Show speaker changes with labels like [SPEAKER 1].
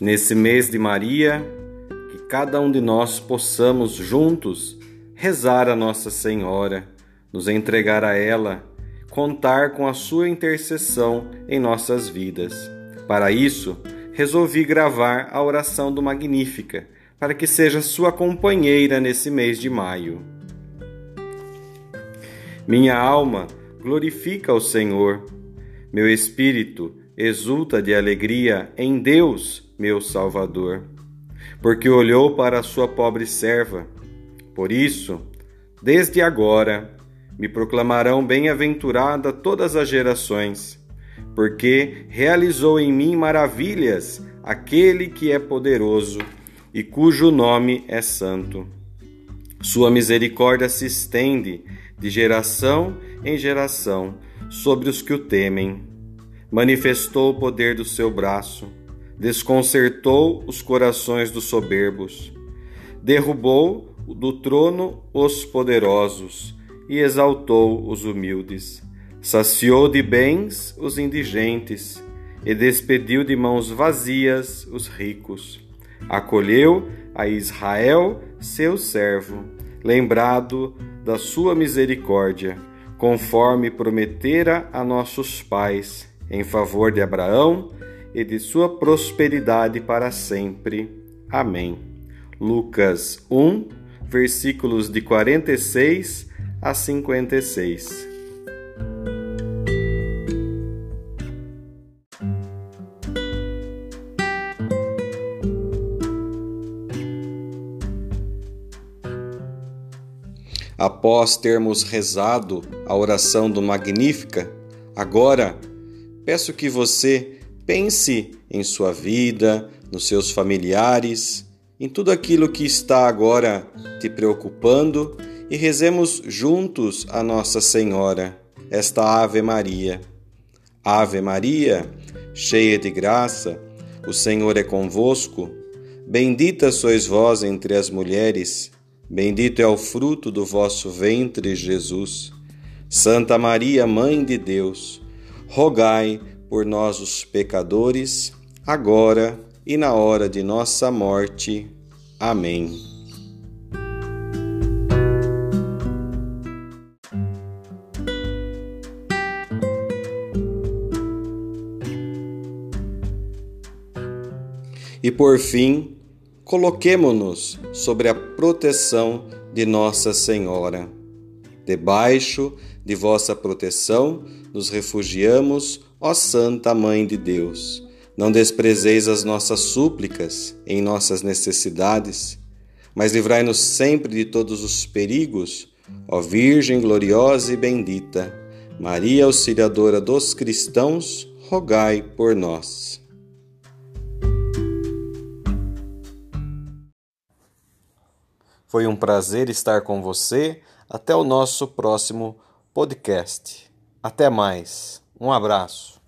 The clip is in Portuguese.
[SPEAKER 1] Nesse mês de Maria, que cada um de nós possamos juntos rezar a Nossa Senhora, nos entregar a ela, contar com a sua intercessão em nossas vidas. Para isso, resolvi gravar a oração do Magnífica, para que seja sua companheira nesse mês de maio. Minha alma glorifica o Senhor, meu espírito exulta de alegria em Deus, meu Salvador, porque olhou para a sua pobre serva. Por isso, desde agora, me proclamarão bem-aventurada todas as gerações, porque realizou em mim maravilhas aquele que é poderoso e cujo nome é santo. Sua misericórdia se estende de geração em geração sobre os que o temem. Manifestou o poder do seu braço, desconcertou os corações dos soberbos, derrubou do trono os poderosos e exaltou os humildes. Saciou de bens os indigentes e despediu de mãos vazias os ricos. Acolheu a Israel, seu servo, lembrado da sua misericórdia, conforme prometera a nossos pais, em favor de Abraão e de sua prosperidade para sempre. Amém. Lucas 1, versículos de 46 a 56. Após termos rezado a oração do Magnífica, agora peço que você pense em sua vida, nos seus familiares, em tudo aquilo que está agora te preocupando e rezemos juntos a Nossa Senhora, esta Ave Maria. Ave Maria, cheia de graça, o Senhor é convosco. Bendita sois vós entre as mulheres, bendito é o fruto do vosso ventre, Jesus. Santa Maria, Mãe de Deus, rogai por nós, os pecadores, agora e na hora de nossa morte. Amém. E por fim, coloquemo-nos sobre a proteção de Nossa Senhora. Debaixo de vossa proteção nos refugiamos, ó Santa Mãe de Deus. Não desprezeis as nossas súplicas em nossas necessidades, mas livrai-nos sempre de todos os perigos, ó Virgem gloriosa e bendita. Maria Auxiliadora dos cristãos, rogai por nós. Foi um prazer estar com você. Até o nosso próximo podcast. Até mais. Um abraço.